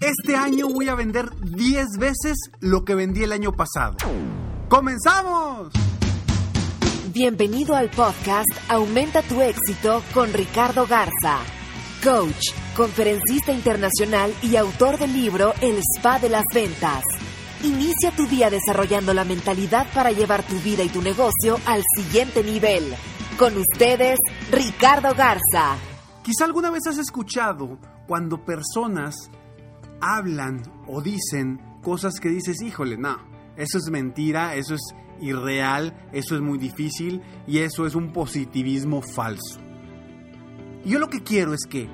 Este año voy a vender 10 veces lo que vendí el año pasado. ¡Comenzamos! Bienvenido al podcast Aumenta tu éxito con Ricardo Garza, coach, conferencista internacional y autor del libro El Spa de las Ventas. Inicia tu día desarrollando la mentalidad para llevar tu vida y tu negocio al siguiente nivel. Con ustedes, Ricardo Garza. Quizá alguna vez has escuchado cuando personas hablan o dicen cosas que dices, híjole, no, eso es mentira, eso es irreal, eso es muy difícil y eso es un positivismo falso. Yo lo que quiero es que,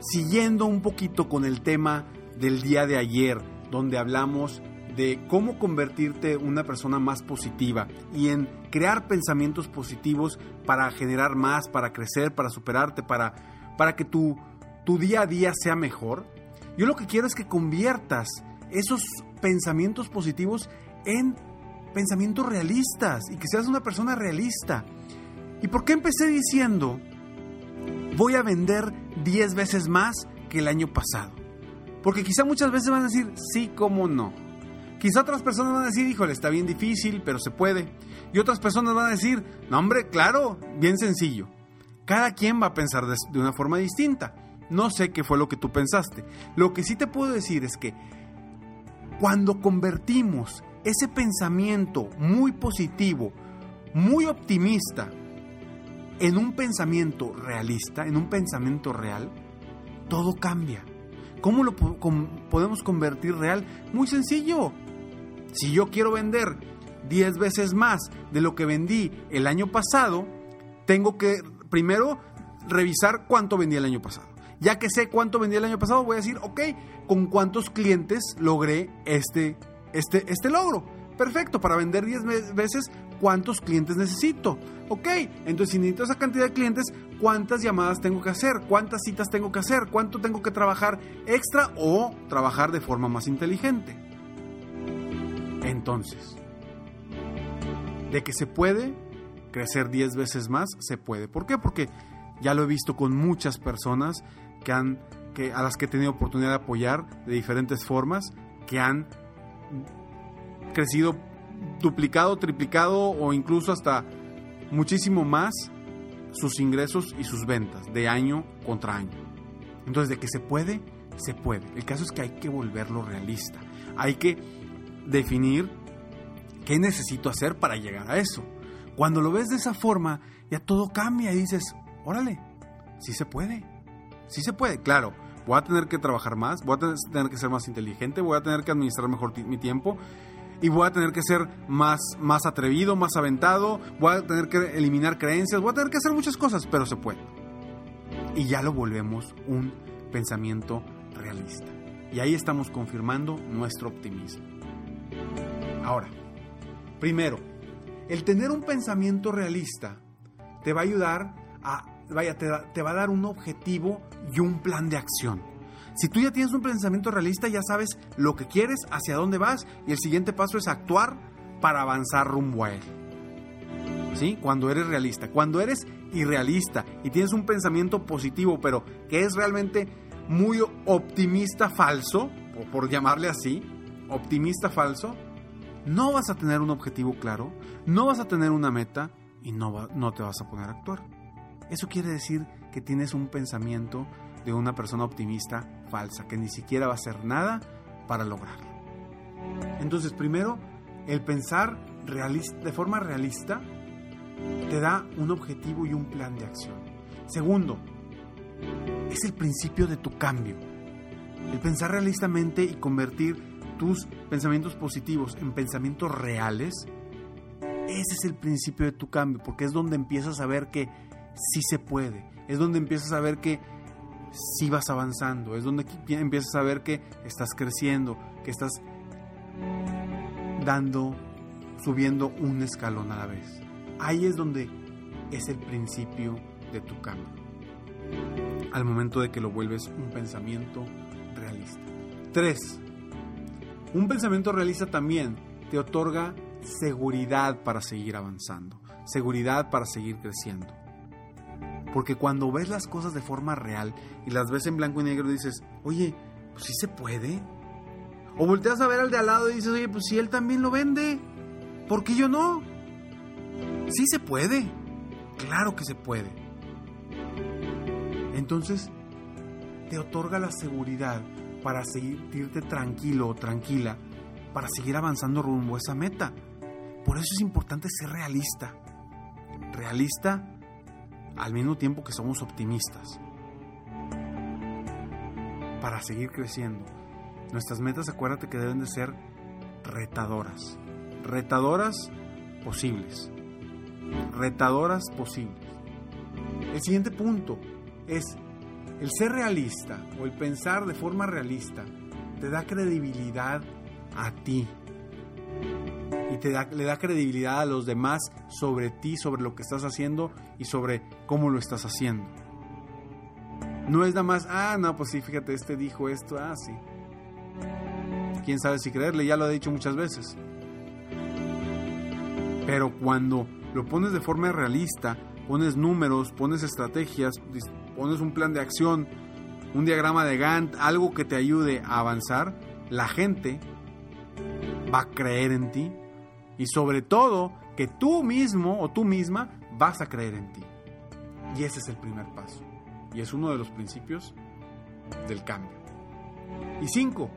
siguiendo un poquito con el tema del día de ayer, donde hablamos de cómo convertirte una persona más positiva y en crear pensamientos positivos para generar más, para crecer, para superarte, para, para que tu, tu día a día sea mejor, yo lo que quiero es que conviertas esos pensamientos positivos en pensamientos realistas y que seas una persona realista. ¿Y por qué empecé diciendo, voy a vender 10 veces más que el año pasado? Porque quizá muchas veces van a decir, sí, cómo no. Quizá otras personas van a decir, híjole, está bien difícil, pero se puede. Y otras personas van a decir, no hombre, claro, bien sencillo. Cada quien va a pensar de, de una forma distinta. No sé qué fue lo que tú pensaste. Lo que sí te puedo decir es que cuando convertimos ese pensamiento muy positivo, muy optimista, en un pensamiento realista, en un pensamiento real, todo cambia. ¿Cómo lo podemos convertir real? Muy sencillo. Si yo quiero vender 10 veces más de lo que vendí el año pasado, tengo que primero revisar cuánto vendí el año pasado. Ya que sé cuánto vendí el año pasado, voy a decir, ok, ¿con cuántos clientes logré este, este, este logro? Perfecto, para vender 10 veces, ¿cuántos clientes necesito? Ok, entonces si necesito esa cantidad de clientes, ¿cuántas llamadas tengo que hacer? ¿Cuántas citas tengo que hacer? ¿Cuánto tengo que trabajar extra o trabajar de forma más inteligente? Entonces, de que se puede crecer 10 veces más, se puede. ¿Por qué? Porque ya lo he visto con muchas personas que han, que, a las que he tenido oportunidad de apoyar de diferentes formas, que han crecido duplicado, triplicado o incluso hasta muchísimo más sus ingresos y sus ventas de año contra año. Entonces, de que se puede, se puede. El caso es que hay que volverlo realista. Hay que definir qué necesito hacer para llegar a eso. Cuando lo ves de esa forma, ya todo cambia y dices, órale, sí se puede. Sí se puede, claro. Voy a tener que trabajar más, voy a tener que ser más inteligente, voy a tener que administrar mejor mi tiempo y voy a tener que ser más, más atrevido, más aventado, voy a tener que eliminar creencias, voy a tener que hacer muchas cosas, pero se puede. Y ya lo volvemos un pensamiento realista. Y ahí estamos confirmando nuestro optimismo. Ahora, primero, el tener un pensamiento realista te va a ayudar a vaya, te, te va a dar un objetivo y un plan de acción. Si tú ya tienes un pensamiento realista, ya sabes lo que quieres, hacia dónde vas y el siguiente paso es actuar para avanzar rumbo a él. ¿Sí? Cuando eres realista. Cuando eres irrealista y tienes un pensamiento positivo, pero que es realmente muy optimista falso, o por llamarle así, optimista falso, no vas a tener un objetivo claro, no vas a tener una meta y no, no te vas a poner a actuar. Eso quiere decir que tienes un pensamiento de una persona optimista falsa, que ni siquiera va a hacer nada para lograrlo. Entonces, primero, el pensar de forma realista te da un objetivo y un plan de acción. Segundo, es el principio de tu cambio. El pensar realistamente y convertir tus pensamientos positivos en pensamientos reales, ese es el principio de tu cambio, porque es donde empiezas a ver que sí se puede, es donde empiezas a ver que sí vas avanzando, es donde empiezas a ver que estás creciendo, que estás dando, subiendo un escalón a la vez. Ahí es donde es el principio de tu cambio. Al momento de que lo vuelves un pensamiento realista. 3. Un pensamiento realista también te otorga seguridad para seguir avanzando, seguridad para seguir creciendo. Porque cuando ves las cosas de forma real y las ves en blanco y negro dices, oye, pues sí se puede. O volteas a ver al de al lado y dices, oye, pues si él también lo vende, ¿por qué yo no? Sí se puede, claro que se puede. Entonces, te otorga la seguridad para seguirte tranquilo o tranquila, para seguir avanzando rumbo a esa meta. Por eso es importante ser realista. Realista al mismo tiempo que somos optimistas. Para seguir creciendo. Nuestras metas, acuérdate que deben de ser retadoras. Retadoras posibles. Retadoras posibles. El siguiente punto es el ser realista o el pensar de forma realista te da credibilidad a ti le da credibilidad a los demás sobre ti, sobre lo que estás haciendo y sobre cómo lo estás haciendo. No es nada más, ah, no, pues sí, fíjate, este dijo esto, ah, sí. Quién sabe si creerle, ya lo he dicho muchas veces. Pero cuando lo pones de forma realista, pones números, pones estrategias, pones un plan de acción, un diagrama de Gantt, algo que te ayude a avanzar, la gente va a creer en ti y sobre todo que tú mismo o tú misma vas a creer en ti. Y ese es el primer paso. Y es uno de los principios del cambio. Y cinco,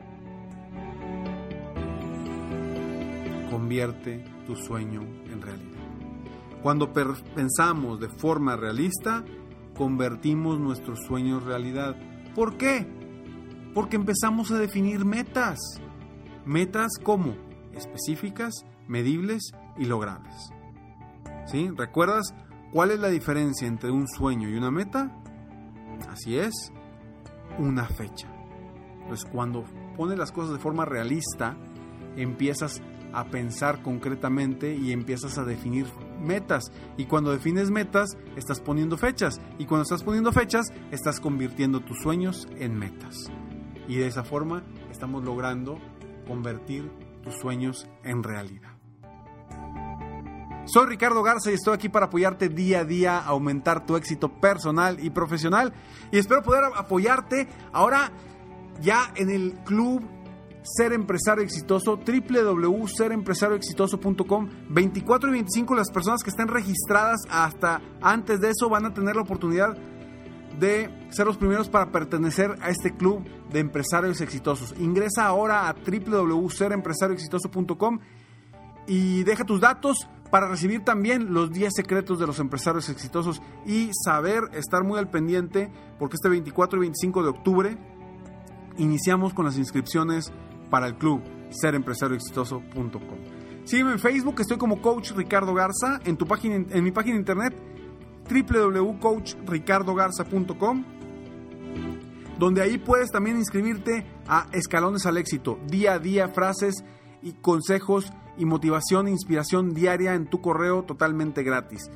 convierte tu sueño en realidad. Cuando pensamos de forma realista, convertimos nuestros sueños en realidad. ¿Por qué? Porque empezamos a definir metas. Metas como específicas, medibles y logrables. ¿Sí? ¿Recuerdas cuál es la diferencia entre un sueño y una meta? Así es, una fecha. Pues cuando pones las cosas de forma realista, empiezas a pensar concretamente y empiezas a definir metas. Y cuando defines metas, estás poniendo fechas. Y cuando estás poniendo fechas, estás convirtiendo tus sueños en metas. Y de esa forma estamos logrando convertir tus sueños en realidad. Soy Ricardo Garza y estoy aquí para apoyarte día a día, a aumentar tu éxito personal y profesional. Y espero poder apoyarte ahora ya en el club ser Empresario Exitoso, www.serempresarioexitoso.com. 24 y 25 las personas que estén registradas hasta antes de eso van a tener la oportunidad de ser los primeros para pertenecer a este club de empresarios exitosos. Ingresa ahora a www.serempresarioexitoso.com y deja tus datos para recibir también los 10 secretos de los empresarios exitosos y saber estar muy al pendiente porque este 24 y 25 de octubre iniciamos con las inscripciones para el club serempresarioexitoso.com. Sígueme en Facebook, estoy como Coach Ricardo Garza, en, tu página, en mi página internet www.coachricardogarza.com, donde ahí puedes también inscribirte a Escalones al Éxito, día a día frases y consejos y motivación e inspiración diaria en tu correo totalmente gratis.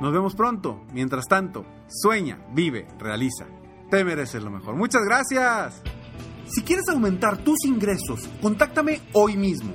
Nos vemos pronto. Mientras tanto, sueña, vive, realiza. Te mereces lo mejor. Muchas gracias. Si quieres aumentar tus ingresos, contáctame hoy mismo.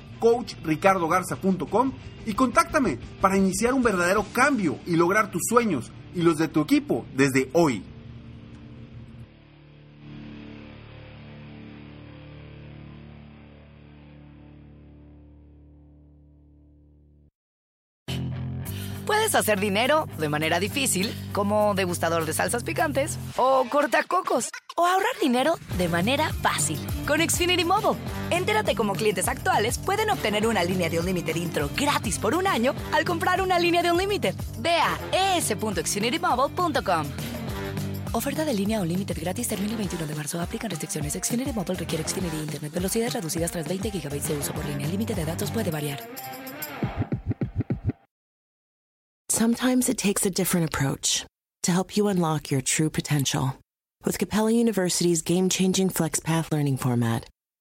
coachricardogarza.com y contáctame para iniciar un verdadero cambio y lograr tus sueños y los de tu equipo desde hoy. Puedes hacer dinero de manera difícil, como degustador de salsas picantes, o cortacocos, o ahorrar dinero de manera fácil con Xfinity Mobile. Entérate cómo clientes actuales pueden obtener una línea de un límite intro gratis por un año al comprar una línea de un límite. Ve a es.xfinitymobile.com. Oferta de línea o límite gratis termina el 21 de marzo. Aplican restricciones. Xfinity Mobile requiere Xfinity Internet. Velocidades reducidas tras 20 GB de uso por línea. El límite de datos puede variar. Sometimes it takes a different approach to help you unlock your true potential. With Capella University's game changing FlexPath learning format,